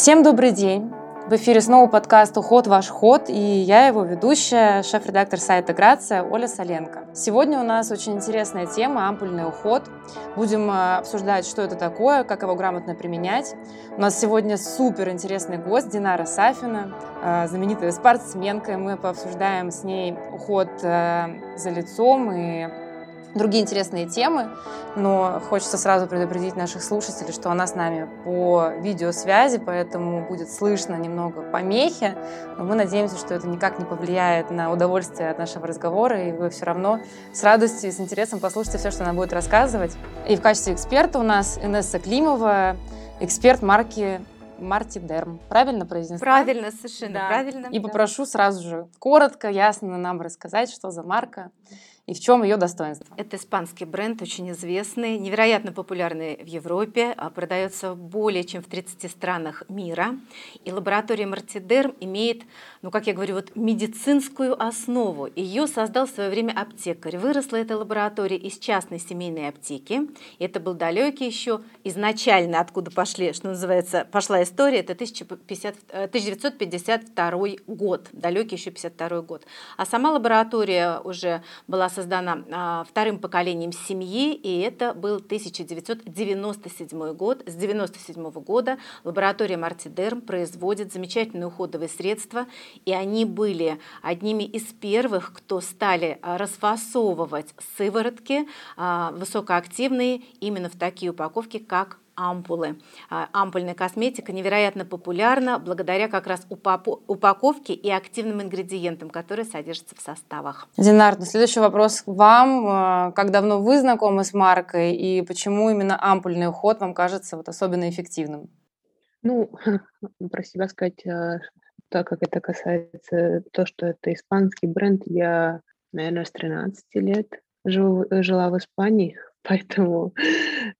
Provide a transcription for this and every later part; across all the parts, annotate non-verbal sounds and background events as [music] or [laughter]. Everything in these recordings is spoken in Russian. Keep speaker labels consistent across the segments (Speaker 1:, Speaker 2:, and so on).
Speaker 1: Всем добрый день! В эфире снова подкаст «Уход. Ваш ход» и я его ведущая, шеф-редактор сайта «Грация» Оля Соленко. Сегодня у нас очень интересная тема – ампульный уход. Будем э, обсуждать, что это такое, как его грамотно применять. У нас сегодня супер интересный гость Динара Сафина, э, знаменитая спортсменка. Мы пообсуждаем с ней уход э, за лицом и другие интересные темы, но хочется сразу предупредить наших слушателей, что она с нами по видеосвязи, поэтому будет слышно немного помехи, но мы надеемся, что это никак не повлияет на удовольствие от нашего разговора, и вы все равно с радостью и с интересом послушайте все, что она будет рассказывать. И в качестве эксперта у нас Инесса Климова, эксперт марки Марти Дерм. Правильно произнесла?
Speaker 2: Правильно, совершенно
Speaker 1: да.
Speaker 2: правильно.
Speaker 1: И попрошу сразу же коротко, ясно нам рассказать, что за марка и в чем ее достоинство?
Speaker 2: Это испанский бренд, очень известный, невероятно популярный в Европе, а продается более чем в 30 странах мира. И лаборатория Мартидерм имеет, ну как я говорю, вот медицинскую основу. Ее создал в свое время аптекарь. Выросла эта лаборатория из частной семейной аптеки. Это был далекий еще изначально, откуда пошли, что называется, пошла история, это 1050, 1952 э, год, далекий еще 52 год. А сама лаборатория уже была создана создана а, вторым поколением семьи, и это был 1997 год. С 1997 года лаборатория Мартидерм производит замечательные уходовые средства, и они были одними из первых, кто стали а, расфасовывать сыворотки а, высокоактивные именно в такие упаковки, как ампулы. А, ампульная косметика невероятно популярна благодаря как раз упаковке и активным ингредиентам, которые содержатся в составах.
Speaker 1: Динар, ну, следующий вопрос к вам. Как давно вы знакомы с маркой и почему именно ампульный уход вам кажется вот особенно эффективным?
Speaker 3: Ну, [laughs] про себя сказать, так как это касается то, что это испанский бренд, я, наверное, с 13 лет жила в Испании, [laughs] Поэтому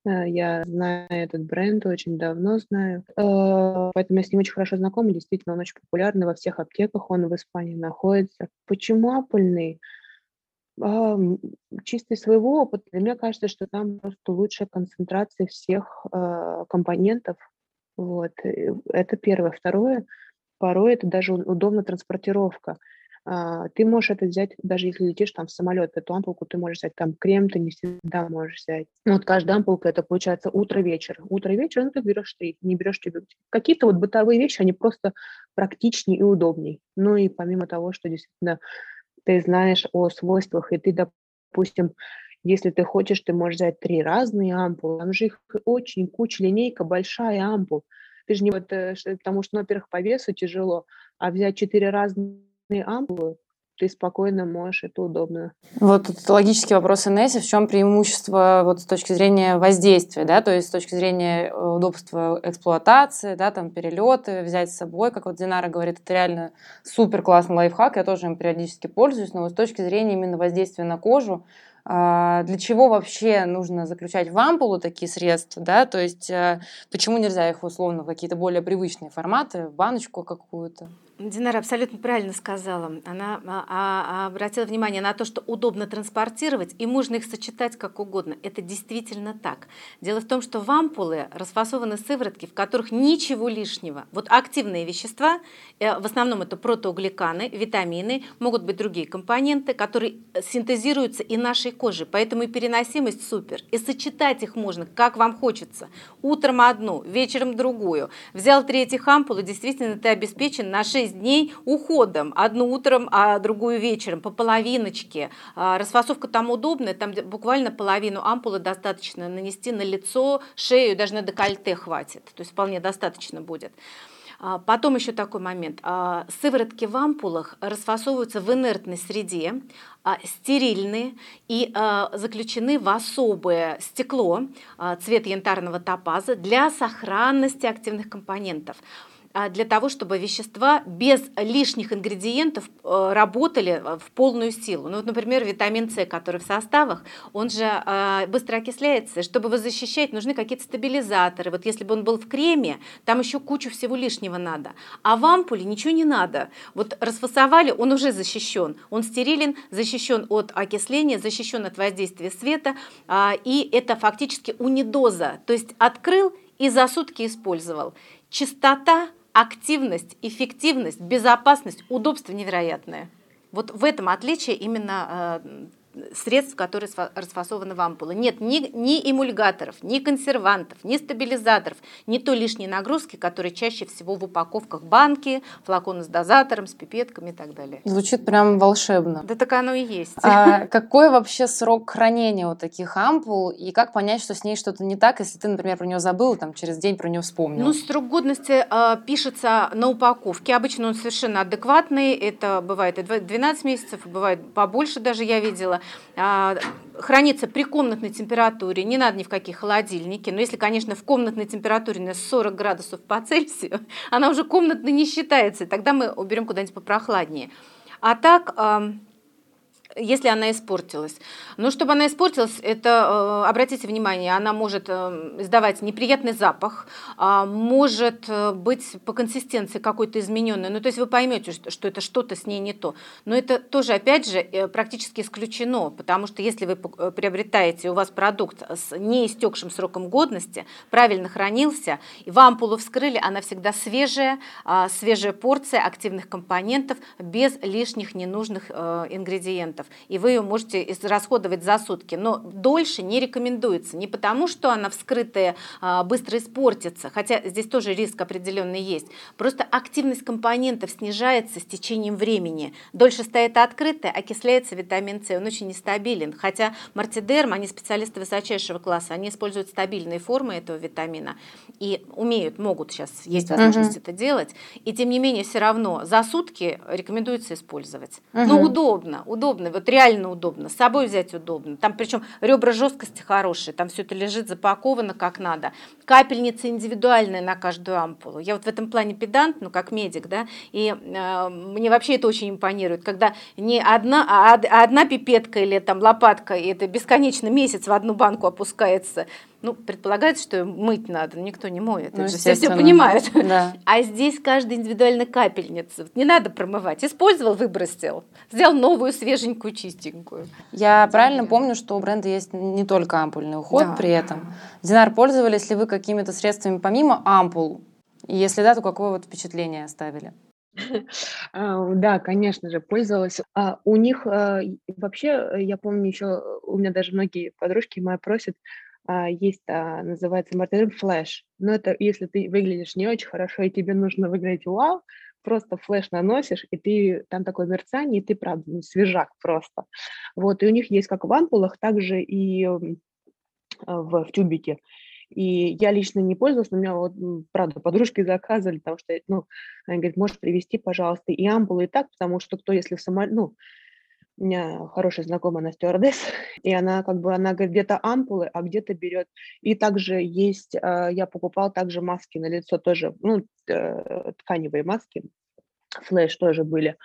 Speaker 3: э, я знаю этот бренд, очень давно знаю. Э, поэтому я с ним очень хорошо знакома. Действительно, он очень популярный во всех аптеках, он в Испании находится. Почему аппельный? Чисто из своего опыта, мне кажется, что там просто лучшая концентрация всех э, компонентов. Вот. Это первое. Второе, порой это даже удобная транспортировка. А, ты можешь это взять, даже если летишь там в самолет, эту ампулку ты можешь взять, там крем ты не всегда можешь взять. Ну, вот каждая ампулка это получается утро-вечер. Утро-вечер, ну ты берешь три, не берешь тебе. Какие-то вот бытовые вещи, они просто практичнее и удобней. Ну и помимо того, что действительно ты знаешь о свойствах, и ты, допустим, если ты хочешь, ты можешь взять три разные ампулы. Там же их очень куча, линейка большая ампул. Ты же не вот, э, потому что, ну, во-первых, по весу тяжело, а взять четыре разные ампулы, ты спокойно можешь, это удобно.
Speaker 1: Вот тут логический вопрос Инессе, в чем преимущество вот с точки зрения воздействия, да, то есть с точки зрения э, удобства эксплуатации, да, там перелеты, взять с собой, как вот Динара говорит, это реально супер классный лайфхак, я тоже им периодически пользуюсь, но вот с точки зрения именно воздействия на кожу, для чего вообще нужно заключать в ампулу такие средства, да, то есть э, почему нельзя их условно в какие-то более привычные форматы, в баночку какую-то?
Speaker 2: Динара абсолютно правильно сказала. Она а, а, обратила внимание на то, что удобно транспортировать, и можно их сочетать как угодно. Это действительно так. Дело в том, что в ампулы расфасованы сыворотки, в которых ничего лишнего. Вот активные вещества, э, в основном это протеогликаны, витамины, могут быть другие компоненты, которые синтезируются и нашей кожей. Поэтому и переносимость супер. И сочетать их можно, как вам хочется. Утром одну, вечером другую. Взял три этих ампулы, действительно ты обеспечен на 6 6 дней уходом. Одну утром, а другую вечером, по половиночке. А, расфасовка там удобная, там буквально половину ампулы достаточно нанести на лицо, шею, даже на декольте хватит. То есть вполне достаточно будет. А, потом еще такой момент. А, сыворотки в ампулах расфасовываются в инертной среде, стерильные и заключены в особое стекло, цвет янтарного топаза для сохранности активных компонентов. А, для того, чтобы вещества без лишних ингредиентов э, работали э, в полную силу. Ну, вот, например, витамин С, который в составах, он же а, быстро окисляется. Чтобы его защищать, нужны какие-то стабилизаторы. Вот если бы он был в креме, там еще кучу всего лишнего надо. А в ампуле ничего не надо. Вот расфасовали, он уже защищен. Он стерилен, защищен от окисления, защищен от воздействия света. А, и это фактически унидоза. То есть открыл и за сутки использовал. Чистота, активность, эффективность, безопасность, удобство невероятное. Вот в этом отличие именно э, средств, которые расфасованы в ампулы. Нет ни, ни эмульгаторов, ни консервантов, ни стабилизаторов, ни той лишней нагрузки, которые чаще всего в упаковках банки, флаконы с дозатором, с пипетками и так далее.
Speaker 1: Звучит прям волшебно.
Speaker 2: Да так оно и есть.
Speaker 1: А какой вообще срок хранения у таких ампул и как понять, что с ней что-то не так, если ты, например, про нее забыл, там через день про нее вспомнил?
Speaker 2: Ну, срок годности э, пишется на упаковке. Обычно он совершенно адекватный. Это бывает и 12 месяцев, бывает побольше даже я видела. А, хранится при комнатной температуре, не надо ни в какие холодильники, но если, конечно, в комнатной температуре на 40 градусов по Цельсию, [laughs] она уже комнатной не считается, тогда мы уберем куда-нибудь попрохладнее. А так, если она испортилась. Но чтобы она испортилась, это, э, обратите внимание, она может э, издавать неприятный запах, а, может э, быть по консистенции какой-то измененный. Ну, то есть вы поймете, что это что-то с ней не то. Но это тоже, опять же, практически исключено, потому что если вы приобретаете, у вас продукт с неистекшим сроком годности, правильно хранился, и вам ампулу вскрыли, она всегда свежая, а, свежая порция активных компонентов без лишних ненужных ингредиентов процентов, и вы ее можете расходовать за сутки. Но дольше не рекомендуется. Не потому, что она вскрытая а, быстро испортится, хотя здесь тоже риск определенный есть. Просто активность компонентов снижается с течением времени. Дольше стоит открытая, окисляется витамин С, он очень нестабилен. Хотя мартидерм, они специалисты высочайшего класса, они используют стабильные формы этого витамина и умеют, могут сейчас, есть возможность угу. это делать. И тем не менее, все равно за сутки рекомендуется использовать. Угу. Ну, удобно, удобно вот реально удобно, с собой взять удобно. Там причем ребра жесткости хорошие, там все это лежит запаковано как надо. Капельница индивидуальная на каждую ампулу. Я вот в этом плане педант, ну как медик, да, и э, мне вообще это очень импонирует, когда не одна, а одна пипетка или там лопатка, и это бесконечно месяц в одну банку опускается, ну, предполагается, что мыть надо, никто не моет. Ну, все все понимают. Да. А здесь каждая индивидуальная капельница. Не надо промывать. Использовал, выбросил. Сделал новую, свеженькую, чистенькую.
Speaker 1: Я Идеально. правильно помню, что у бренда есть не только ампульный уход да. при этом. Динар, пользовались ли вы какими-то средствами помимо ампул? И если да, то какое вот впечатление оставили? [laughs]
Speaker 3: А, да, конечно же, пользовалась. А у них а, вообще, я помню еще, у меня даже многие подружки мои просят, есть, а, называется Martin флеш. Но это если ты выглядишь не очень хорошо, и тебе нужно выглядеть вау, просто флеш наносишь, и ты там такое мерцание, и ты, правда, ну, свежак просто. Вот, и у них есть как в ампулах, также и а, в, в тюбике. И я лично не пользовалась, но у меня вот, правда, подружки заказывали, потому что, ну, они говорят, можешь привезти, пожалуйста, и ампулы, и так, потому что кто, если в самолете, ну, у меня хорошая знакомая, она стюардесс, [laughs] и она как бы, она говорит, где-то ампулы, а где-то берет. И также есть, а, я покупал также маски на лицо тоже, ну, э, тканевые маски, флеш тоже были.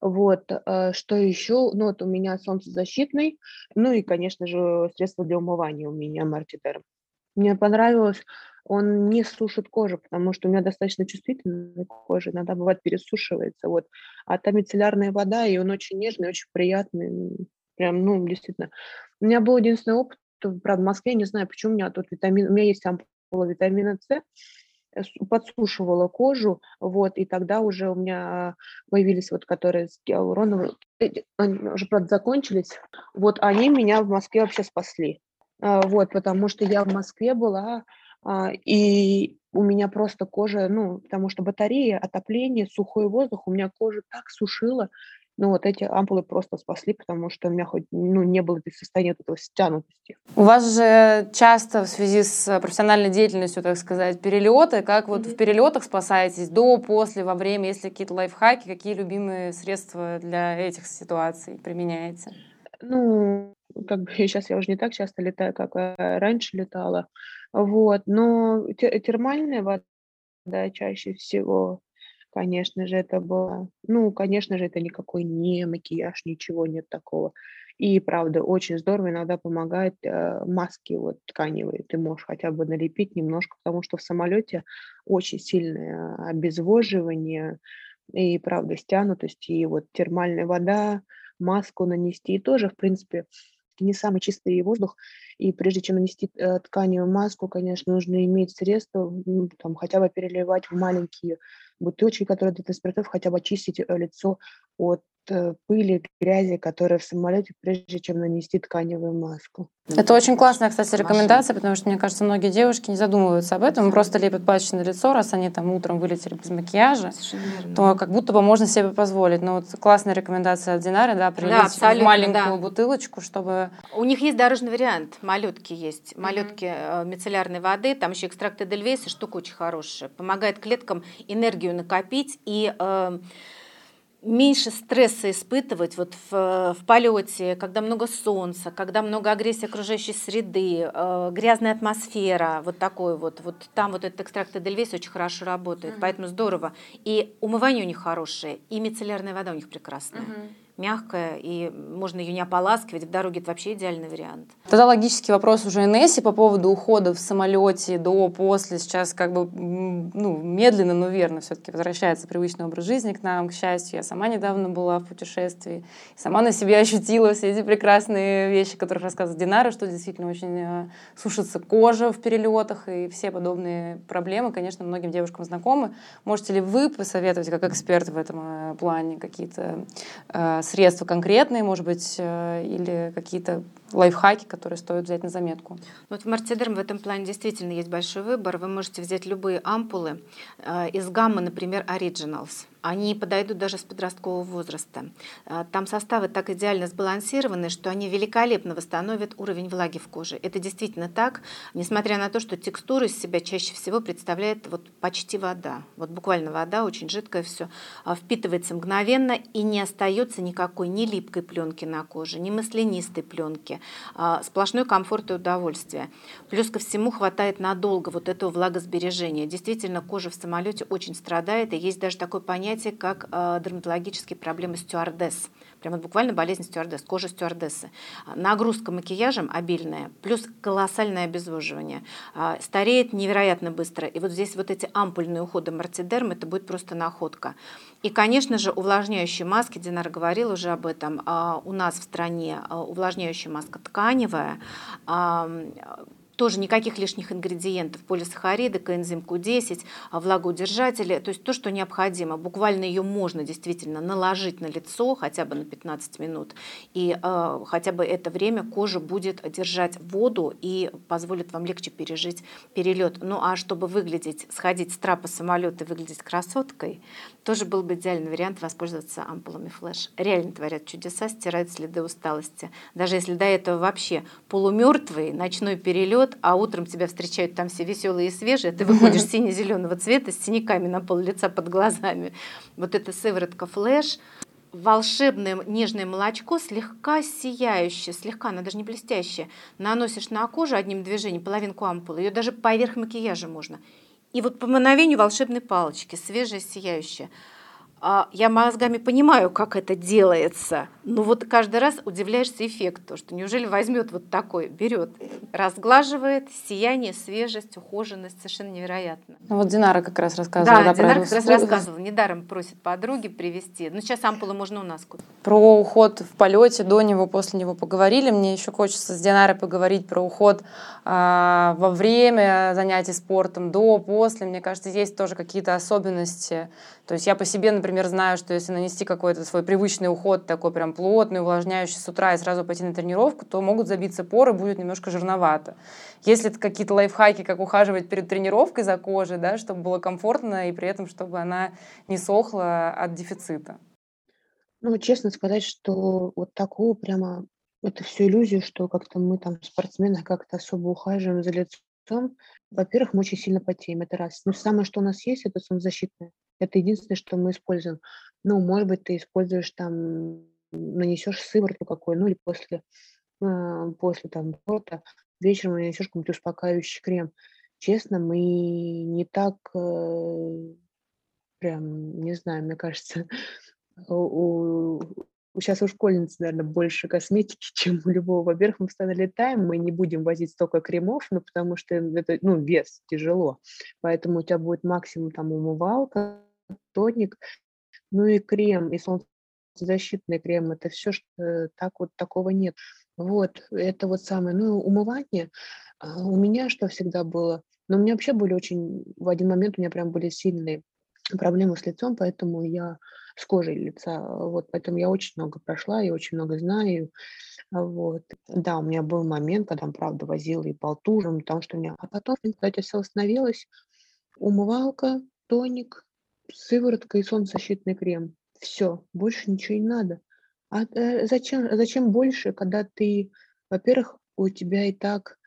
Speaker 3: Вот, э, что еще? Ну, вот у меня солнцезащитный, ну и, конечно же, средство для умывания у меня Мартидер. Мне понравилось, он не сушит кожу, потому что у меня достаточно чувствительная кожа, иногда бывает пересушивается, вот. А там мицеллярная вода, и он очень нежный, очень приятный, прям, ну, действительно. У меня был единственный опыт, правда, в Москве, не знаю, почему у меня тут витамин, у меня есть ампула витамина С, э, подсушивала кожу, вот, и тогда уже у меня появились вот, которые с гиалуроновой, они уже, правда, закончились, вот, они меня в Москве вообще спасли, вот, потому что я в Москве была, а, и у меня просто кожа, ну, потому что батарея, отопление, сухой воздух, у меня кожа так сушила, ну, вот эти ампулы просто спасли, потому что у меня хоть, ну, не было состояния вот этого стянутости.
Speaker 1: У вас же часто в связи с профессиональной деятельностью, так сказать, перелеты, как вот mm-hmm. в перелетах спасаетесь, до, после, во время, если какие-то лайфхаки, какие любимые средства для этих ситуаций применяете?
Speaker 3: Ну, как бы [laughs] сейчас я уже не так часто летаю, как э, раньше летала. Вот, но термальная вода чаще всего, конечно же, это было, ну, конечно же, это никакой не макияж, ничего нет такого. И правда, очень здорово иногда помогает э, маски вот тканевые. Ты можешь хотя бы налепить немножко, потому что в самолете очень сильное обезвоживание и правда стянутость, и вот термальная вода, маску нанести. И тоже, в принципе, не самый чистый воздух, и прежде чем нанести э, тканевую маску, конечно, нужно иметь средства, ну, там, хотя бы переливать в маленькие бутылочки, которые для транспортов, хотя бы очистить э, лицо от пыли, грязи, которая в самолете, прежде чем нанести тканевую маску.
Speaker 1: Это очень классная, кстати, рекомендация, потому что, мне кажется, многие девушки не задумываются об этом, просто лепят патчи на лицо, раз они там утром вылетели без макияжа, то как будто бы можно себе позволить. Но вот классная рекомендация от Динары, да, прилить да, в маленькую да. бутылочку, чтобы...
Speaker 2: У них есть дорожный вариант, малютки есть, малютки mm-hmm. мицеллярной воды, там еще экстракт Эдельвейса, штука очень хорошая, помогает клеткам энергию накопить и э, меньше стресса испытывать вот в, в полете, когда много солнца, когда много агрессии окружающей среды, э, грязная атмосфера, вот такой вот, вот там вот этот экстракт Эдельвейс очень хорошо работает, mm-hmm. поэтому здорово. И умывание у них хорошее, и мицеллярная вода у них прекрасная. Mm-hmm мягкая, и можно ее не ополаскивать. В дороге это вообще идеальный вариант.
Speaker 1: Тогда логический вопрос уже Инессе по поводу ухода в самолете до, после. Сейчас как бы ну, медленно, но верно все-таки возвращается привычный образ жизни к нам, к счастью. Я сама недавно была в путешествии, сама на себе ощутила все эти прекрасные вещи, которых рассказывает Динара, что действительно очень э, сушится кожа в перелетах и все подобные проблемы, конечно, многим девушкам знакомы. Можете ли вы посоветовать, как эксперт в этом э, плане, какие-то э, средства конкретные, может быть, э, или какие-то лайфхаки, которые стоит взять на заметку?
Speaker 2: Вот в Мартидерм в этом плане действительно есть большой выбор. Вы можете взять любые ампулы э, из гаммы, например, Originals. Они подойдут даже с подросткового возраста. Э, там составы так идеально сбалансированы, что они великолепно восстановят уровень влаги в коже. Это действительно так, несмотря на то, что текстура из себя чаще всего представляет вот почти вода. Вот буквально вода, очень жидкое все, а, впитывается мгновенно и не остается никакой ни липкой пленки на коже, ни маслянистой пленки а, сплошной комфорт и удовольствие. Плюс ко всему хватает надолго вот этого влагосбережения. Действительно, кожа в самолете очень страдает, и есть даже такое понятие, как а, дерматологические проблемы стюардесс. Прямо вот буквально болезнь стюардесс, кожа стюардессы. Нагрузка макияжем обильная, плюс колоссальное обезвоживание. А, стареет невероятно быстро. И вот здесь вот эти ампульные уходы мартидерм, это будет просто находка. И, конечно же, увлажняющие маски, Динара говорила уже об этом, а, у нас в стране а, увлажняющая маска тканевая, тоже никаких лишних ингредиентов, полисахариды, коэнзим Q10, а, влагоудержатели, то есть то, что необходимо. Буквально ее можно действительно наложить на лицо хотя бы на 15 минут, и э, хотя бы это время кожа будет держать воду и позволит вам легче пережить перелет. Ну а чтобы выглядеть, сходить с трапа самолета и выглядеть красоткой, тоже был бы идеальный вариант воспользоваться ампулами флеш. Реально творят чудеса, стирают следы усталости. Даже если до этого вообще полумертвый ночной перелет, идет, а утром тебя встречают там все веселые и свежие, ты выходишь [laughs] сине-зеленого цвета с синяками на пол лица под глазами. Вот эта сыворотка флеш, волшебное нежное молочко, слегка сияющее, слегка, она даже не блестящее, наносишь на кожу одним движением половинку ампулы, ее даже поверх макияжа можно. И вот по мановению волшебной палочки, свежее, сияющее – а, я мозгами понимаю, как это делается, но вот каждый раз удивляешься эффекту, что неужели возьмет вот такой, берет, разглаживает, сияние, свежесть, ухоженность, совершенно невероятно.
Speaker 1: Ну вот Динара как раз рассказывала.
Speaker 2: Да, да Динара как раз рассказывала, недаром просит подруги привезти. Ну сейчас ампулы можно у нас купить.
Speaker 1: Про уход в полете, до него, после него поговорили. Мне еще хочется с Динарой поговорить про уход а, во время занятий спортом, до, после. Мне кажется, есть тоже какие-то особенности. То есть я по себе, например, знаю, что если нанести какой-то свой привычный уход, такой прям плотный, увлажняющий с утра и сразу пойти на тренировку, то могут забиться поры, будет немножко жирновато. Если это какие-то лайфхаки, как ухаживать перед тренировкой за кожей, да, чтобы было комфортно и при этом, чтобы она не сохла от дефицита.
Speaker 3: Ну, честно сказать, что вот такого прямо это все иллюзия, что как-то мы там спортсмены как-то особо ухаживаем за лицом. Во-первых, мы очень сильно потеем, это раз. Но самое, что у нас есть, это солнцезащитное. Это единственное, что мы используем. Ну, может быть, ты используешь там, нанесешь сыворотку какую, ну или после, э, после там спорта вечером нанесешь какой-нибудь успокаивающий крем. Честно, мы не так э, прям, не знаю, мне кажется, [laughs] у, сейчас у школьниц, наверное, больше косметики, [laughs] чем у любого. Во-первых, мы постоянно летаем, мы не будем возить столько кремов, ну, потому что это, ну, вес тяжело. Поэтому у тебя будет максимум там умывалка, тоник, ну и крем, и солнцезащитный крем, это все, что э, так вот такого нет. Вот, это вот самое. Ну, умывание а, у меня что всегда было? Но у меня вообще были очень, в один момент у меня прям были сильные проблемы с лицом, поэтому я с кожей лица, вот, поэтому я очень много прошла и очень много знаю, вот. Да, у меня был момент, когда, правда, возила и по лтужам, потому что у меня... А потом, кстати, все остановилось. Умывалка, тоник, сыворотка и солнцезащитный крем. Все, больше ничего не надо. А э, зачем, зачем больше, когда ты, во-первых, у тебя и так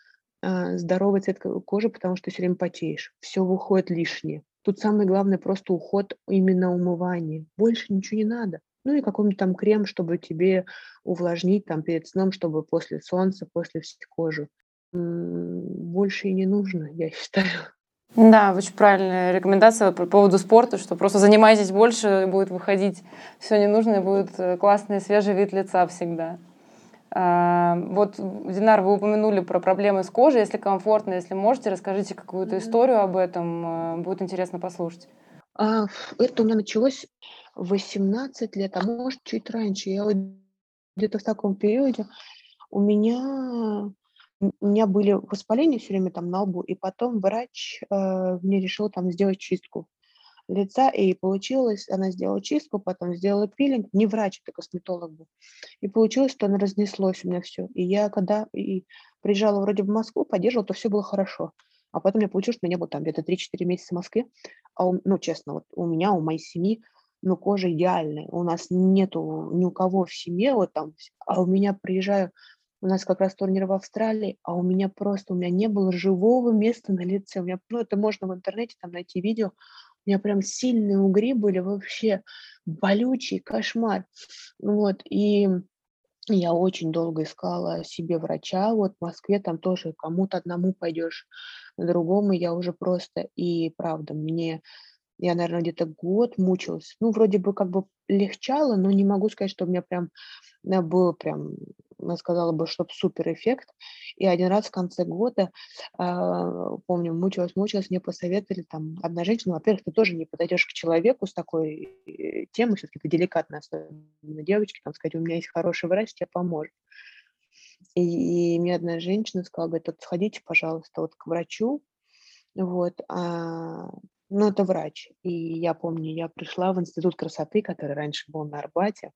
Speaker 3: а, здоровый цвет кожи, потому что ты все время потеешь. Все выходит лишнее. Тут самое главное просто уход именно умывание. Больше ничего не надо. Ну и какой-нибудь там крем, чтобы тебе увлажнить там перед сном, чтобы после солнца, после всей кожи. Больше и не нужно, я [laughs] считаю.
Speaker 1: Да, очень правильная рекомендация по поводу спорта, что просто занимайтесь больше, будет выходить все ненужное, будет э, классный свежий вид лица всегда. А, вот, Динар, вы упомянули про проблемы с кожей. Если комфортно, если можете, расскажите какую-то историю об этом. Э, будет интересно послушать.
Speaker 3: А, это у меня началось 18 лет, а может чуть раньше. Я вот где-то в таком периоде у меня у меня были воспаления все время там на лбу, и потом врач э, мне решил там сделать чистку лица, и получилось, она сделала чистку, потом сделала пилинг, не врач, это косметолог был, и получилось, что она разнеслось у меня все. И я когда и приезжала вроде в Москву, поддерживала, то все было хорошо. А потом я получилось, что у меня было там где-то 3-4 месяца в Москве, а у, ну, честно, вот у меня, у моей семьи, ну, кожа идеальная. У нас нету ни у кого в семье вот там, а у меня приезжаю, у нас как раз турнир в Австралии, а у меня просто, у меня не было живого места на лице. У меня, ну, это можно в интернете там найти видео. У меня прям сильные угри были вообще, болючий кошмар. Вот, и я очень долго искала себе врача. Вот в Москве там тоже кому-то одному пойдешь, другому я уже просто... И правда, мне я, наверное, где-то год мучилась. Ну, вроде бы как бы легчало, но не могу сказать, что у меня прям э, был прям, я сказала бы, что супер эффект. И один раз в конце года, э, помню, мучилась, мучилась, мне посоветовали там одна женщина, во-первых, ты тоже не подойдешь к человеку с такой э, темой, все-таки это деликатно, особенно девочки, там сказать, у меня есть хороший врач, тебе поможет. И, и мне одна женщина сказала, говорит, вот сходите, пожалуйста, вот к врачу, вот, а, ну, это врач. И я помню, я пришла в институт красоты, который раньше был на Арбате.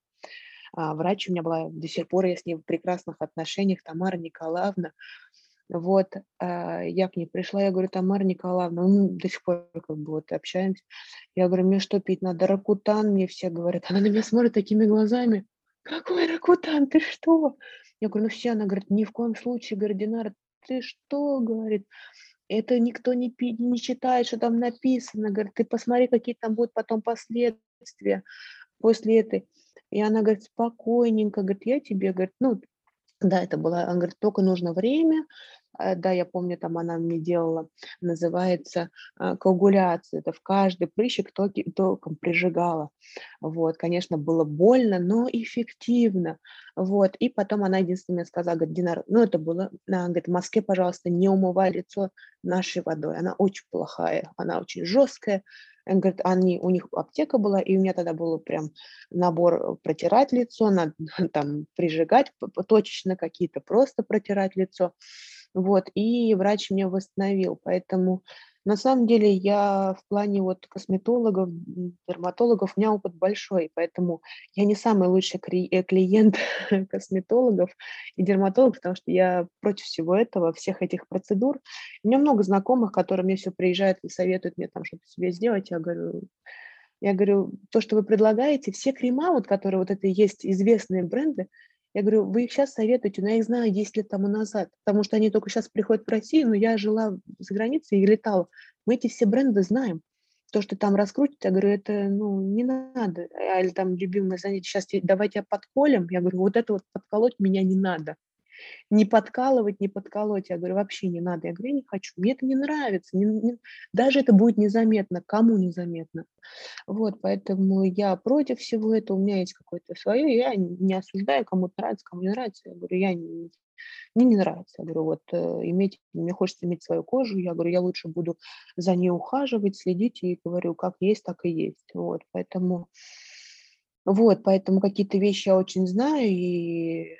Speaker 3: А врач у меня была до сих пор, я с ней в прекрасных отношениях, Тамара Николаевна. Вот, а, я к ней пришла, я говорю, Тамара Николаевна, ну, до сих пор как бы вот общаемся. Я говорю, мне что пить надо? Ракутан, мне все говорят. Она на меня смотрит такими глазами. Какой ракутан, ты что? Я говорю, ну все, она говорит, ни в коем случае, говорит, Динара, ты что, говорит, это никто не, не читает, что там написано. Говорит, ты посмотри, какие там будут потом последствия после этой. И она говорит, спокойненько, говорит, я тебе, говорит, ну, да, это было, она говорит, только нужно время, Э, да, я помню, там она мне делала, называется э, коагуляция. Это в каждый прыщик током прижигала. Вот, конечно, было больно, но эффективно. Вот, и потом она единственное мне сказала, говорит, Динар, ну это было, она говорит, в Москве, пожалуйста, не умывай лицо нашей водой. Она очень плохая, она очень жесткая. Он говорит, они, у них аптека была, и у меня тогда был прям набор протирать лицо, надо [laughs] там прижигать точечно какие-то, просто протирать лицо. Вот, и врач меня восстановил. Поэтому на самом деле я в плане вот косметологов, дерматологов, у меня опыт большой, поэтому я не самый лучший э, клиент [laughs] косметологов и дерматологов, потому что я против всего этого, всех этих процедур. У меня много знакомых, которые мне все приезжают и советуют мне там что-то себе сделать. Я говорю, я говорю, то, что вы предлагаете, все крема, вот, которые вот это есть известные бренды, я говорю, вы их сейчас советуете, но я их знаю 10 лет тому назад, потому что они только сейчас приходят в Россию, но я жила за границей и летала. Мы эти все бренды знаем. То, что там раскрутить, я говорю, это ну, не надо. А, или там любимое занятие, сейчас давайте подколем. Я говорю, вот это вот подколоть меня не надо не подкалывать, не подколоть. Я говорю, вообще не надо. Я говорю, я не хочу, мне это не нравится. Не, не, даже это будет незаметно, кому незаметно. Вот, поэтому я против всего этого, у меня есть какое-то свое, я не осуждаю, кому-то нравится, кому не нравится. Я говорю, я не, мне не нравится. Я говорю, вот э, иметь, мне хочется иметь свою кожу. Я говорю, я лучше буду за ней ухаживать, следить и говорю, как есть, так и есть. Вот, поэтому Вот, поэтому какие-то вещи я очень знаю, и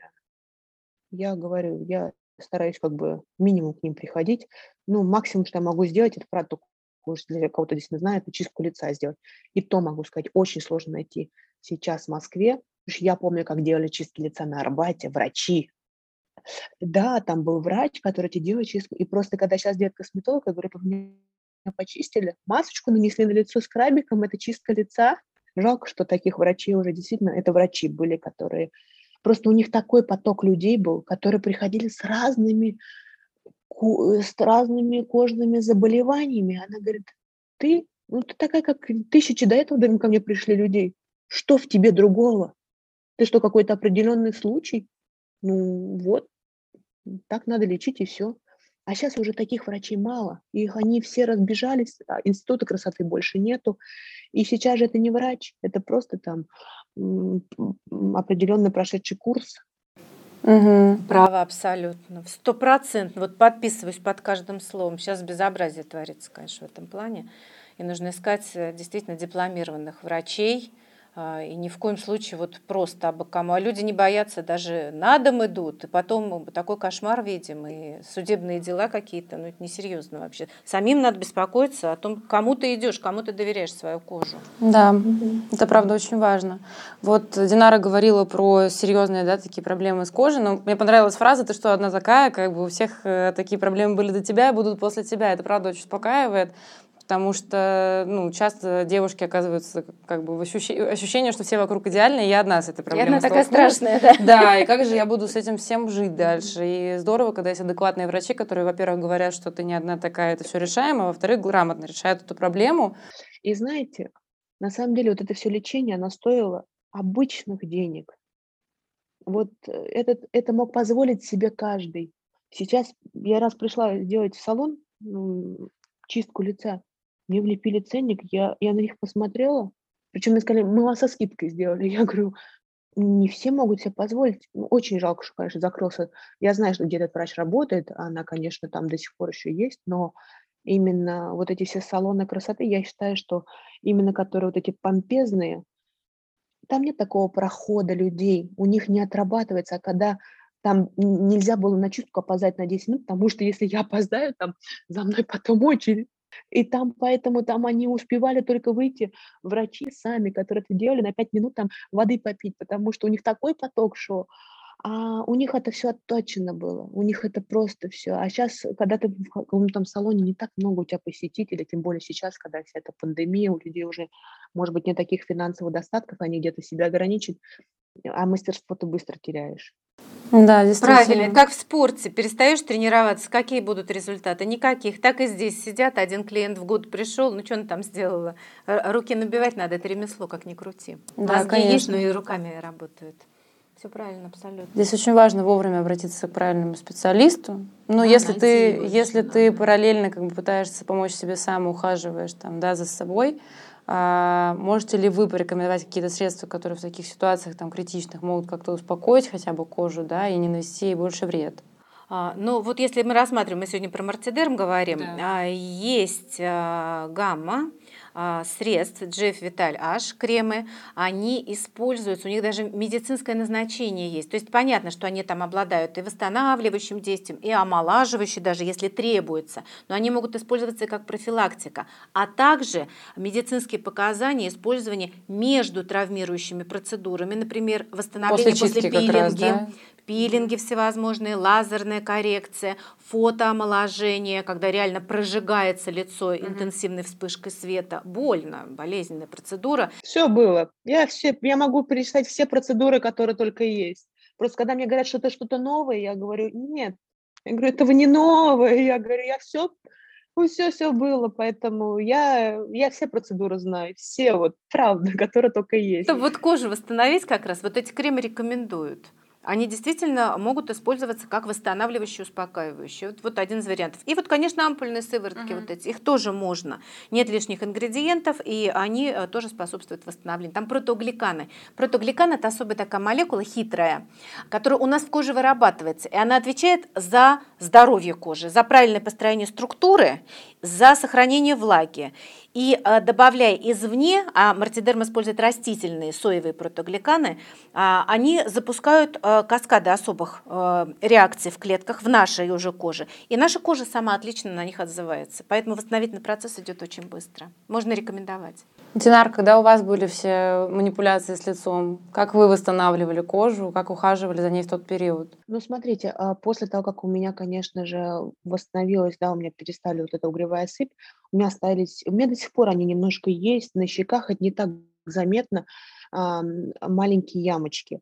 Speaker 3: я говорю, я стараюсь как бы минимум к ним приходить. Ну, максимум, что я могу сделать, это, правда, может, для кого-то здесь не знает, чистку лица сделать. И то могу сказать, очень сложно найти сейчас в Москве. Потому что я помню, как делали чистки лица на Арбате, врачи. Да, там был врач, который тебе делает чистку. И просто когда сейчас делает косметолог, я говорю, меня почистили, масочку нанесли на лицо с крабиком, это чистка лица. Жалко, что таких врачей уже действительно, это врачи были, которые... Просто у них такой поток людей был, которые приходили с разными Э, с разными кожными заболеваниями. Она говорит, ты, ну ты такая, как тысячи до этого ко мне пришли людей. Что в тебе другого? Ты что, какой-то определенный случай? Ну вот, так надо лечить и все. А сейчас уже таких врачей мало. Их они все разбежались, а института красоты больше нету. И сейчас же это не врач, это просто там определенно прошедший курс
Speaker 2: Угу. Право абсолютно. Стопроцентно. Вот подписываюсь под каждым словом. Сейчас безобразие творится, конечно, в этом плане. И нужно искать э, действительно дипломированных врачей, и ни в коем случае вот просто абы кому. А люди не боятся, даже на дом идут, и потом такой кошмар видим, и судебные дела какие-то, ну это несерьезно вообще. Самим надо беспокоиться о том, кому ты идешь, кому ты доверяешь свою кожу.
Speaker 1: Да, это правда очень важно. Вот Динара говорила про серьезные, да, такие проблемы с кожей, но мне понравилась фраза, ты что, одна такая, как бы у всех э, такие проблемы были до тебя и будут после тебя. Это правда очень успокаивает потому что ну, часто девушки оказываются как бы в ощущении, ощущение, что все вокруг идеальны, и я одна с этой проблемой.
Speaker 2: Я одна такая страшная, да.
Speaker 1: Да, и [laughs] как же я буду с этим всем жить дальше? И здорово, когда есть адекватные врачи, которые, во-первых, говорят, что ты не одна такая, это все решаемо, а во-вторых, грамотно решают эту проблему.
Speaker 3: И знаете, на самом деле вот это все лечение, оно стоило обычных денег. Вот э, этот, это мог позволить себе каждый. Сейчас я раз пришла сделать в салон чистку лица, мне влепили ценник, я, я на них посмотрела, причем мне сказали, мы вас со скидкой сделали. [laughs] Я говорю, не все могут себе позволить. Ну, очень жалко, что, конечно, закрылся. Я знаю, что где этот врач работает, она, конечно, там до сих пор еще есть, но именно вот эти все салоны красоты, я считаю, что именно которые вот эти помпезные, там нет такого прохода людей, у них не отрабатывается, а когда там нельзя было на чистку опоздать на 10 минут, потому что если я опоздаю, там за мной потом очередь. И там, поэтому там они успевали только выйти, врачи сами, которые это делали, на 5 минут там воды попить, потому что у них такой поток шел, а у них это все отточено было, у них это просто все. А сейчас, когда ты в каком-то там салоне, не так много у тебя посетителей, тем более сейчас, когда вся эта пандемия, у людей уже, может быть, не таких финансовых достатков, они где-то себя ограничат, а мастерство ты быстро теряешь.
Speaker 2: Да, Правильно, как в спорте. Перестаешь тренироваться, какие будут результаты? Никаких. Так и здесь сидят, один клиент в год пришел, ну что он там сделала? Руки набивать надо, это ремесло, как ни крути. Да, Мозги конечно. есть, но и руками работают. Все правильно, абсолютно.
Speaker 1: Здесь очень важно вовремя обратиться к правильному специалисту. Но а, если ты, его, если да. ты параллельно как бы пытаешься помочь себе сам, ухаживаешь там, да, за собой, можете ли вы порекомендовать какие-то средства, которые в таких ситуациях там, критичных могут как-то успокоить хотя бы кожу да, и не нанести ей больше вред?
Speaker 2: А, ну вот если мы рассматриваем, мы сегодня про мартидерм говорим, да. а, есть а, гамма, а, средств Джефф Виталь H кремы, они используются, у них даже медицинское назначение есть. То есть понятно, что они там обладают и восстанавливающим действием, и омолаживающим, даже если требуется, но они могут использоваться как профилактика, а также медицинские показания использования между травмирующими процедурами, например, восстановление после, после пилинги, да? Пилинги всевозможные, лазерная коррекция, фотоомоложение, когда реально прожигается лицо mm-hmm. интенсивной вспышкой света. Больно, болезненная процедура.
Speaker 3: Все было. Я, все, я могу перечислять все процедуры, которые только есть. Просто когда мне говорят, что это что-то новое, я говорю, нет. Я говорю, этого не новое. Я говорю, я все ну, все, все было, поэтому я, я все процедуры знаю, все вот, правда, [laughs] которые только есть.
Speaker 2: Чтобы вот кожу восстановить как раз, вот эти кремы рекомендуют. Они действительно могут использоваться как восстанавливающие, успокаивающие. Вот, вот один из вариантов. И вот, конечно, ампульные сыворотки uh-huh. вот эти, их тоже можно. Нет лишних ингредиентов, и они э, тоже способствуют восстановлению. Там протеогликаны. Протеогликан – это особая такая молекула хитрая, которая у нас в коже вырабатывается, и она отвечает за здоровье кожи, за правильное построение структуры, за сохранение влаги. И э, добавляя извне, а мартидерм использует растительные соевые протеогликаны, а, они запускают э, каскады особых э, реакций в клетках в нашей уже коже. И наша кожа сама отлично на них отзывается. Поэтому восстановительный процесс идет очень быстро. Можно рекомендовать.
Speaker 1: Динар, когда у вас были все манипуляции с лицом, как вы восстанавливали кожу, как ухаживали за ней в тот период?
Speaker 3: Ну, смотрите, а после того, как у меня, конечно же, восстановилась, да, у меня перестали вот эта угревая сыпь, у меня остались, у меня до сих пор они немножко есть, на щеках это не так заметно, маленькие ямочки.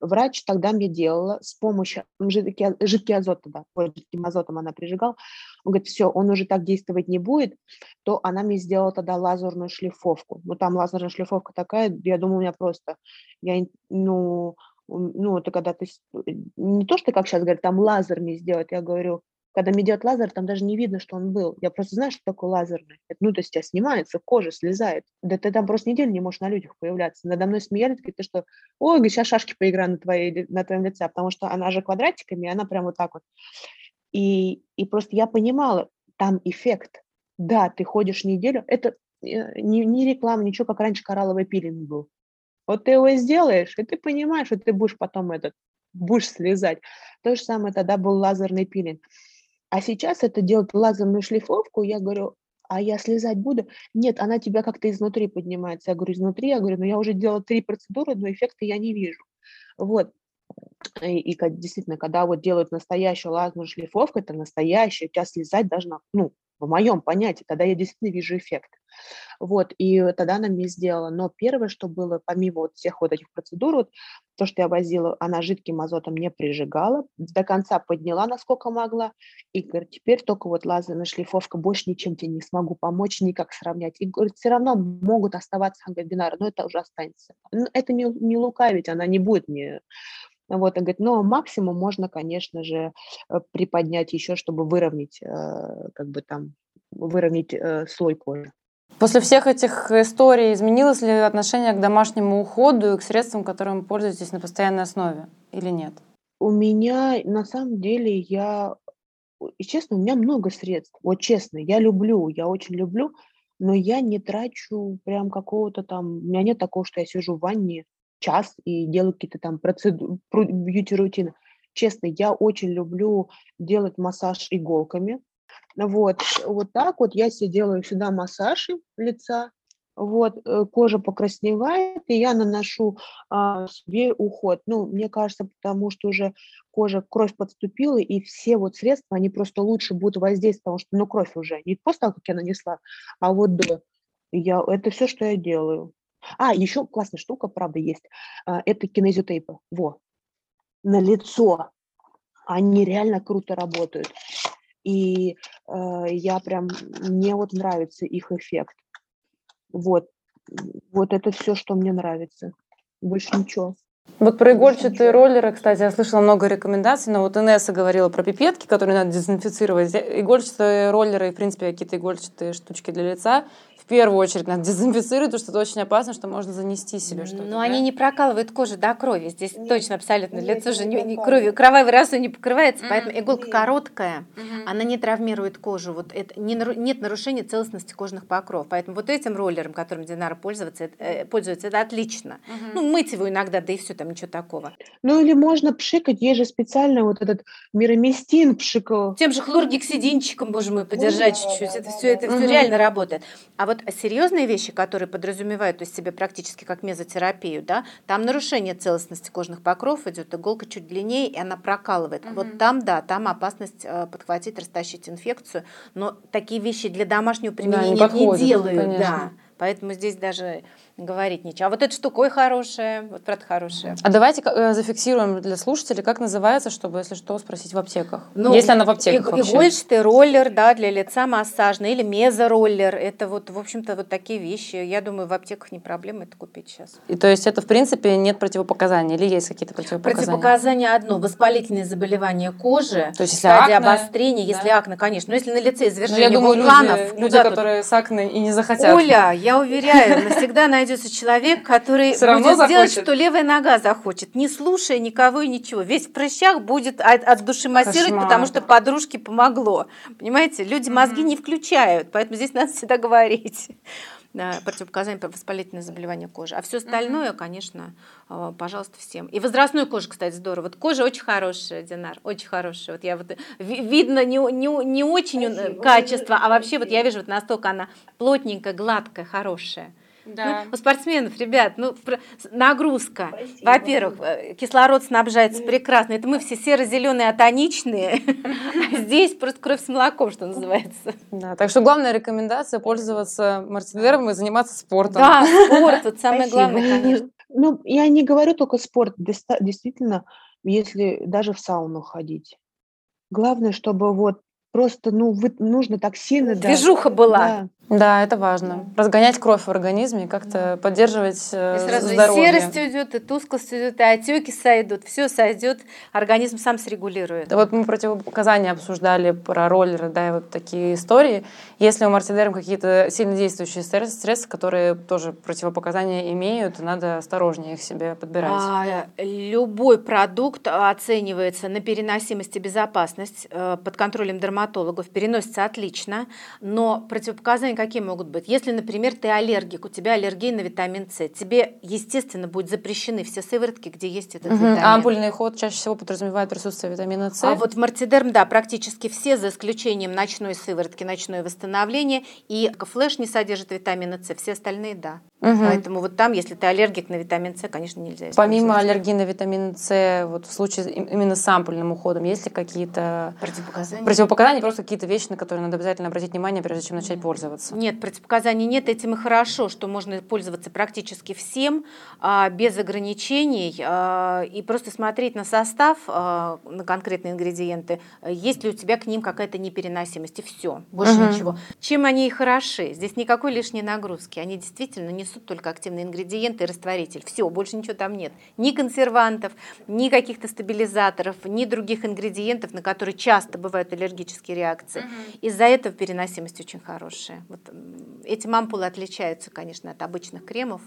Speaker 3: Врач тогда мне делала с помощью жидкий, жидкий азот тогда, жидким азотом она прижигала. Он говорит, все, он уже так действовать не будет, то она мне сделала тогда лазерную шлифовку. Ну, там лазерная шлифовка такая, я думаю, у меня просто, я, ну, ну, это когда ты, не то, что как сейчас говорят, там лазер мне сделать, я говорю, когда мне делают лазер, там даже не видно, что он был. Я просто знаю, что такое лазерный. Это, ну, то есть тебя снимается, кожа слезает. Да ты там просто неделю не можешь на людях появляться. Надо мной смеялись, говорят, ты что, ой, сейчас шашки поиграю на, твоей, на твоем лице, потому что она же квадратиками, она прям вот так вот. И, и просто я понимала, там эффект. Да, ты ходишь неделю, это э, не, не реклама, ничего, как раньше коралловый пилинг был. Вот ты его сделаешь, и ты понимаешь, что ты будешь потом этот, будешь слезать. То же самое тогда был лазерный пилинг. А сейчас это делать лазерную шлифовку, я говорю, а я слезать буду? Нет, она тебя как-то изнутри поднимается. Я говорю, изнутри, я говорю, ну я уже делала три процедуры, но эффекта я не вижу. Вот. И, и действительно, когда вот делают настоящую лазерную шлифовку, это настоящая, у тебя слезать должна, ну, в моем понятии, тогда я действительно вижу эффект. Вот, и тогда она мне сделала. Но первое, что было, помимо вот всех вот этих процедур, вот, то, что я возила, она жидким азотом не прижигала, до конца подняла, насколько могла, и говорит, теперь только вот лазерная шлифовка, больше ничем тебе не смогу помочь, никак сравнять. И говорит, все равно могут оставаться вебинары, но это уже останется. Ну, это не, не лукавить, она не будет мне вот, он говорит, но максимум можно, конечно же, э, приподнять еще, чтобы выровнять, э, как бы там, выровнять э, слой кожи.
Speaker 1: После всех этих историй изменилось ли отношение к домашнему уходу и к средствам, которыми пользуетесь на постоянной основе или нет?
Speaker 3: У меня, на самом деле, я, честно, у меня много средств. Вот честно, я люблю, я очень люблю, но я не трачу прям какого-то там, у меня нет такого, что я сижу в ванне час и делаю какие-то там процедуры, бьюти-рутины. Честно, я очень люблю делать массаж иголками. Вот, вот так вот я себе делаю сюда массаж лица, вот, э, кожа покрасневает, и я наношу а, себе уход. Ну, мне кажется, потому что уже кожа, кровь подступила, и все вот средства, они просто лучше будут воздействовать, потому что, ну, кровь уже, не после того, как я нанесла, а вот до. Я, это все, что я делаю. А, еще классная штука, правда, есть. А, это кинезиотейпы. Во. На лицо. Они реально круто работают. И я прям, мне вот нравится их эффект. Вот. Вот это все, что мне нравится. Больше ничего.
Speaker 1: Вот про игольчатые роллеры, кстати, я слышала много рекомендаций, но вот Инесса говорила про пипетки, которые надо дезинфицировать. Игольчатые роллеры и, в принципе, какие-то игольчатые штучки для лица в первую очередь надо дезинфицировать, потому что это очень опасно, что можно занести себе что-то.
Speaker 2: Но да? они не прокалывают кожу до крови. Здесь Нет. точно абсолютно. Лицо же не, не кровью, кровавый рассой не покрывается, mm-hmm. поэтому иголка короткая, mm-hmm. она не травмирует кожу. Вот это, не, нет нарушения целостности кожных покров. Поэтому вот этим роллером, которым Динара пользуется, это, э, пользуется, это отлично. Mm-hmm. Ну, мыть его иногда, да и все, там ничего такого.
Speaker 3: Ну, или можно пшикать, есть же специально вот этот мироместин пшикал.
Speaker 2: Тем же хлоргексидинчиком можем мы подержать чуть-чуть. Это все, это все реально работает. А вот вот серьезные вещи, которые подразумевают то есть себе практически как мезотерапию, да, там нарушение целостности кожных покров идет, иголка чуть длиннее, и она прокалывает. Угу. Вот там, да, там опасность э, подхватить, растащить инфекцию, но такие вещи для домашнего применения да, не, не делают, конечно. да. Поэтому здесь даже говорить ничего. А вот эта штука, ой, хорошая, вот правда хорошая.
Speaker 1: А давайте э, зафиксируем для слушателей, как называется, чтобы, если что, спросить в аптеках. Ну, если она в аптеках
Speaker 2: и. Игольчатый роллер, да, для лица массажный, или мезороллер. Это вот, в общем-то, вот такие вещи. Я думаю, в аптеках не проблема это купить сейчас.
Speaker 1: И то есть это, в принципе, нет противопоказаний или есть какие-то противопоказания?
Speaker 2: Противопоказания одно. Воспалительные заболевания кожи, то есть, если акне, обострения, да? если акне, конечно. Но если на лице извержение ну, я думаю, вулканов...
Speaker 1: Люди, люди которые с акне и не захотят.
Speaker 2: Оля, я уверяю, [laughs] навсегда найдется человек, который будет равно сделать, что левая нога захочет, не слушая никого и ничего. Весь в прыщах будет от, от души массировать, Кошмар. потому что подружке помогло. Понимаете, люди мозги не включают, поэтому здесь [laughs] надо всегда говорить противопоказания по воспалительные заболевания кожи. А все остальное, mm-hmm. конечно, а, пожалуйста, всем. И возрастную кожу, кстати, здорово. Вот кожа очень хорошая, Динар, очень хорошая. Вот я вот видно не, не, не очень Спасибо. качество, а вообще вот я вижу вот настолько она плотненькая, гладкая, хорошая. Да. Ну, у спортсменов, ребят, ну нагрузка. Во-первых, э, кислород снабжается прекрасно. Это мы все серо-зеленые, атоничные. [laughs] А здесь просто кровь с молоком, что называется.
Speaker 1: Да, так что главная рекомендация пользоваться мартинером и заниматься спортом.
Speaker 2: Да, [laughs] спорт, вот самое главное, конечно.
Speaker 3: Ну, я не говорю только спорт, действительно, если даже в сауну ходить. Главное, чтобы вот просто, ну, вы, нужно так сильно...
Speaker 2: Движуха да, была.
Speaker 1: Да, да, это важно. Разгонять кровь в организме, как-то поддерживать э, и сразу здоровье.
Speaker 2: И серость уйдет, и тусклость уйдет, и отеки сойдут, все сойдет, организм сам срегулирует.
Speaker 1: Да вот мы противопоказания обсуждали про роллеры, да, и вот такие истории. Если у мартидерм какие-то сильно действующие средства, которые тоже противопоказания имеют, надо осторожнее их себе подбирать. А,
Speaker 2: любой продукт оценивается на переносимость и безопасность э, под контролем дерматологов, переносится отлично, но противопоказания Осложнения какие могут быть? Если, например, ты аллергик, у тебя аллергия на витамин С, тебе, естественно, будут запрещены все сыворотки, где есть этот угу. витамин.
Speaker 1: А ампульный ход чаще всего подразумевает присутствие витамина С?
Speaker 2: А вот мартидерм, да, практически все, за исключением ночной сыворотки, ночное восстановление, и флеш не содержит витамина С, все остальные, да. Угу. Поэтому вот там, если ты аллергик на витамин С, конечно, нельзя
Speaker 1: Помимо аллергии на витамин С, вот в случае именно с ампульным уходом, есть ли какие-то
Speaker 2: противопоказания?
Speaker 1: Противопоказания, просто какие-то вещи, на которые надо обязательно обратить внимание, прежде чем начать пользоваться?
Speaker 2: Нет, противопоказаний нет, этим и хорошо, что можно пользоваться практически всем, а, без ограничений, а, и просто смотреть на состав, а, на конкретные ингредиенты, есть ли у тебя к ним какая-то непереносимость, и все, больше угу. ничего. Чем они и хороши? Здесь никакой лишней нагрузки, они действительно несут несут только активные ингредиенты и растворитель. Все, больше ничего там нет. Ни консервантов, ни каких-то стабилизаторов, ни других ингредиентов, на которые часто бывают аллергические реакции. Угу. Из-за этого переносимость очень хорошая. Вот эти ампулы отличаются, конечно, от обычных кремов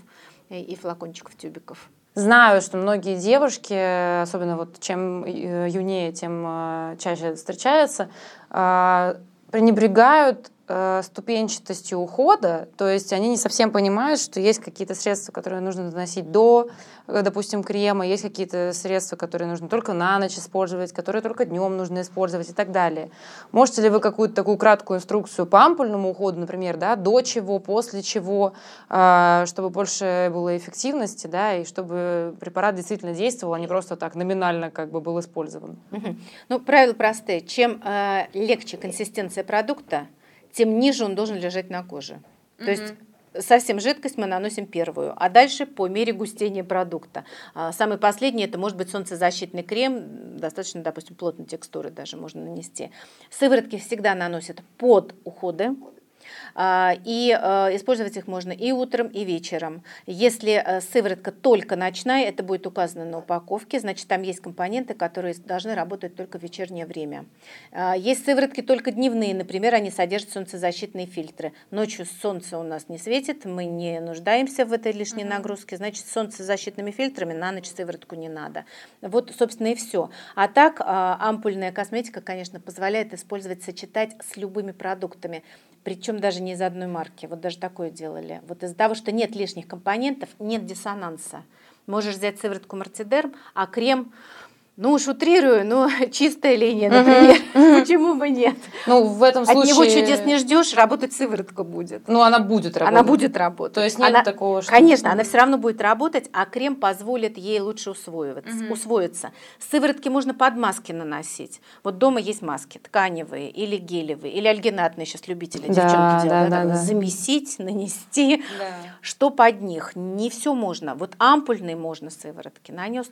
Speaker 2: и флакончиков, тюбиков.
Speaker 1: Знаю, что многие девушки, особенно вот чем э, юнее, тем э, чаще встречаются, а, пренебрегают э, ступенчатостью ухода, то есть они не совсем понимают, что есть какие-то средства, которые нужно наносить до, э, допустим, крема, есть какие-то средства, которые нужно только на ночь использовать, которые только днем нужно использовать и так далее. Можете ли вы какую-то такую краткую инструкцию по ампульному уходу, например, да, до чего, после чего, э, чтобы больше было эффективности, да, и чтобы препарат действительно действовал, а не просто так номинально как бы был использован?
Speaker 2: Ну, правила простые. Чем э, легче консистенция продукта, тем ниже он должен лежать на коже. Mm-hmm. То есть совсем жидкость мы наносим первую, а дальше по мере густения продукта. А, самый последний это может быть солнцезащитный крем, достаточно, допустим, плотной текстуры даже можно нанести. Сыворотки всегда наносят под уходы, и а, использовать их можно и утром, и вечером. Если э, сыворотка только ночная, это будет указано на упаковке, значит там есть компоненты, которые должны работать только в вечернее время. А, есть сыворотки только дневные, например, они содержат солнцезащитные фильтры. Ночью солнце у нас не светит, мы не нуждаемся в этой лишней нагрузке, значит солнцезащитными фильтрами на ночь сыворотку не надо. Вот, собственно, и все. А так ампульная косметика, конечно, позволяет использовать, сочетать с любыми продуктами причем даже не из одной марки. Вот даже такое делали. Вот из-за того, что нет лишних компонентов, нет диссонанса. Можешь взять сыворотку Мартидерм, а крем Ну уж утрирую, но [laughs] чистая линия, например. Почему бы нет?
Speaker 1: Ну, в этом случае...
Speaker 2: От него чудес не ждешь, работать сыворотка будет.
Speaker 1: Ну, она будет работать.
Speaker 2: Она будет работать.
Speaker 1: То есть нет
Speaker 2: она,
Speaker 1: такого, что...
Speaker 2: Конечно, она все равно будет работать, а крем позволит ей лучше усвоиваться, угу. усвоиться. Сыворотки можно под маски наносить. Вот дома есть маски тканевые или гелевые, или альгинатные, сейчас любители, да, девчонки делают. Да, да, да. Замесить, [laughs] нанести. Да. Что под них? Не все можно. Вот ампульные можно сыворотки. Нанес,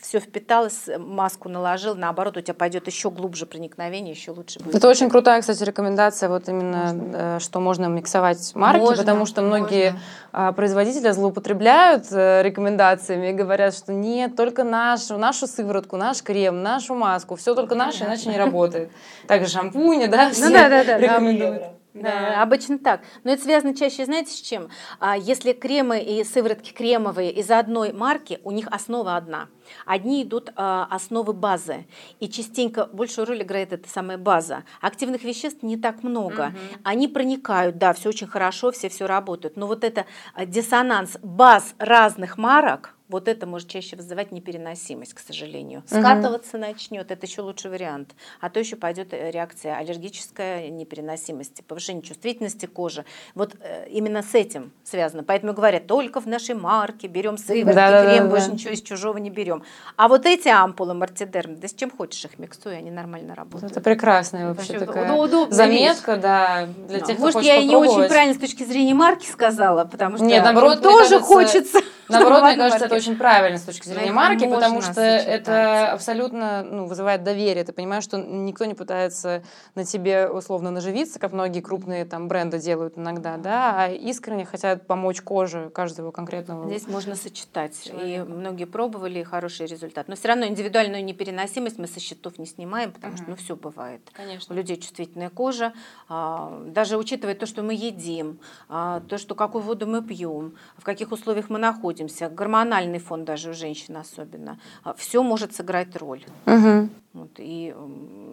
Speaker 2: все впиталось, маску наложил, наоборот, у тебя пойдет еще глубже проникновение, еще лучше будет.
Speaker 1: Это очень крутая, кстати, рекомендация, вот именно, можно. Э, что можно миксовать марки, можно, потому что многие можно. А, производители злоупотребляют э, рекомендациями и говорят, что нет, только нашу, нашу сыворотку, наш крем, нашу маску, все только наше, иначе не работает. Также шампуни, да,
Speaker 2: все ну, да, да, да, рекомендуют. Да. да, обычно так. Но это связано чаще, знаете, с чем? А если кремы и сыворотки кремовые из одной марки, у них основа одна. Одни идут а, основы базы, и частенько большую роль играет эта самая база. Активных веществ не так много. Угу. Они проникают, да, все очень хорошо, все все работают. Но вот это а, диссонанс баз разных марок, вот это может чаще вызывать непереносимость, к сожалению. Скатываться угу. начнет, это еще лучший вариант. А то еще пойдет э, реакция аллергическая непереносимости, повышение чувствительности кожи. Вот э, именно с этим связано. Поэтому говорят, только в нашей марке берем сыворотки, да, крем, да, да, больше да. ничего из чужого не берем. А вот эти ампулы мартидерм, да с чем хочешь их миксуй, они нормально работают.
Speaker 1: Это прекрасная вообще это такая ну, заметка, да, для
Speaker 2: ну,
Speaker 1: тех,
Speaker 2: Может,
Speaker 1: кто
Speaker 2: я и не очень правильно с точки зрения марки сказала, потому что
Speaker 1: Нет, наоборот,
Speaker 2: тоже кажется, хочется.
Speaker 1: Наоборот, мне кажется, это очень правильно с точки зрения марки, потому что это абсолютно ну, вызывает доверие. Ты понимаешь, что никто не пытается на тебе условно наживиться, как многие крупные там бренды делают иногда, да, а искренне хотят помочь коже каждого конкретного.
Speaker 2: Здесь можно сочетать. Человека. И многие пробовали хороший результат. Но все равно индивидуальную непереносимость мы со счетов не снимаем, потому что ну все бывает.
Speaker 1: Конечно.
Speaker 2: У людей чувствительная кожа, а, даже учитывая то, что мы едим, а, то, что какую воду мы пьем, в каких условиях мы находимся, гормональный фон даже у женщин особенно, а, все может сыграть роль.
Speaker 1: Угу.
Speaker 2: Вот, и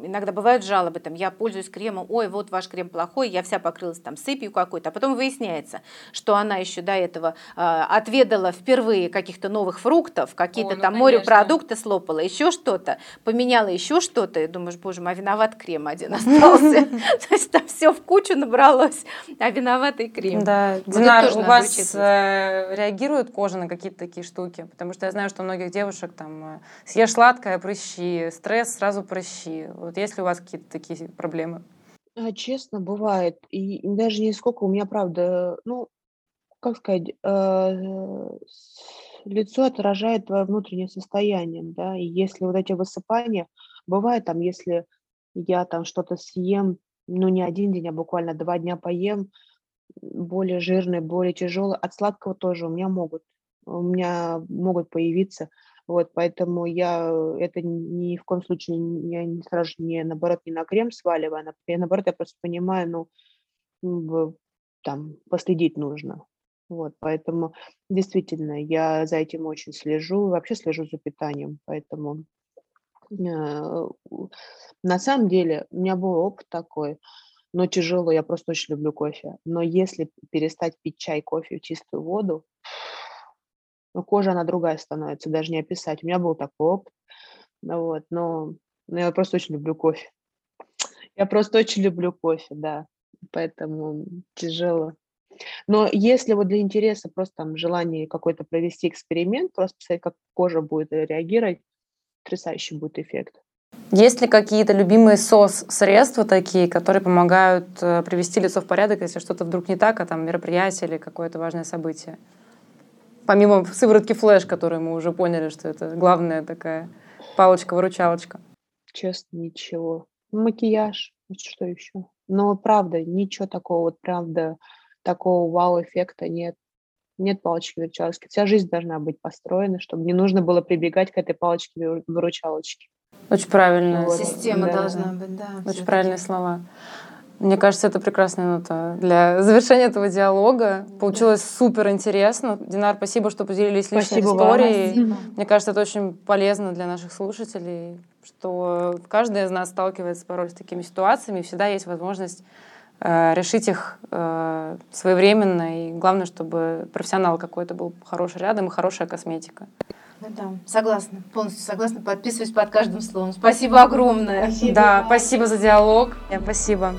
Speaker 2: иногда бывают жалобы, там, я пользуюсь кремом, ой, вот ваш крем плохой, я вся покрылась там сыпью какой-то, а потом выясняется, что она еще до этого э, отведала впервые каких-то новых фруктов, какие-то ну, там морепродукты слопала, еще что-то, поменяла еще что-то, и думаешь, боже мой, а виноват крем один остался. [laughs] То есть там все в кучу набралось, а виноватый крем.
Speaker 1: Да, Динар, у вас э, реагирует кожа на какие-то такие штуки? Потому что я знаю, что у многих девушек там э, съешь сладкое, прыщи, стресс, сразу прощи. Вот есть ли у вас какие-то такие проблемы?
Speaker 3: А, честно, бывает. И даже не сколько у меня, правда, ну, как сказать, э, лицо отражает твое внутреннее состояние, да, и если вот эти высыпания, бывает там, если я там что-то съем, ну, не один день, а буквально два дня поем, более жирные, более тяжелые, от сладкого тоже у меня могут, у меня могут появиться вот, поэтому я это ни в коем случае я не сразу не наоборот не на крем сваливаю, а я наоборот я просто понимаю, ну там последить нужно. Вот, поэтому действительно я за этим очень слежу, вообще слежу за питанием, поэтому э, на самом деле у меня был опыт такой, но тяжело, я просто очень люблю кофе. Но если перестать пить чай, кофе чистую воду, но кожа, она другая становится, даже не описать. У меня был такой опыт, ну вот, но, но я просто очень люблю кофе. Я просто очень люблю кофе, да, поэтому тяжело. Но если вот для интереса просто там желание какой-то провести эксперимент, просто посмотреть, как кожа будет реагировать, потрясающий будет эффект.
Speaker 1: Есть ли какие-то любимые СОС-средства такие, которые помогают э, привести лицо в порядок, если что-то вдруг не так, а там мероприятие или какое-то важное событие? Помимо сыворотки флеш, которую мы уже поняли, что это главная такая палочка-выручалочка.
Speaker 3: Честно, ничего. Макияж, что еще? Но правда, ничего такого, вот правда, такого вау-эффекта нет. Нет палочки-выручалочки. Вся жизнь должна быть построена, чтобы не нужно было прибегать к этой палочке-выручалочке.
Speaker 1: Очень правильно.
Speaker 2: Вот. Система да. должна быть, да.
Speaker 1: Очень правильные слова. Мне кажется, это прекрасная нота для завершения этого диалога. Получилось супер интересно. Динар, спасибо, что поделились личной спасибо историей. Вам. Мне кажется, это очень полезно для наших слушателей, что каждый из нас сталкивается порой с такими ситуациями, и всегда есть возможность э, решить их э, своевременно. И главное, чтобы профессионал какой-то был хороший рядом и хорошая косметика.
Speaker 2: Да, согласна, полностью согласна, подписываюсь под каждым словом. Спасибо огромное.
Speaker 1: Да, спасибо за диалог. Спасибо.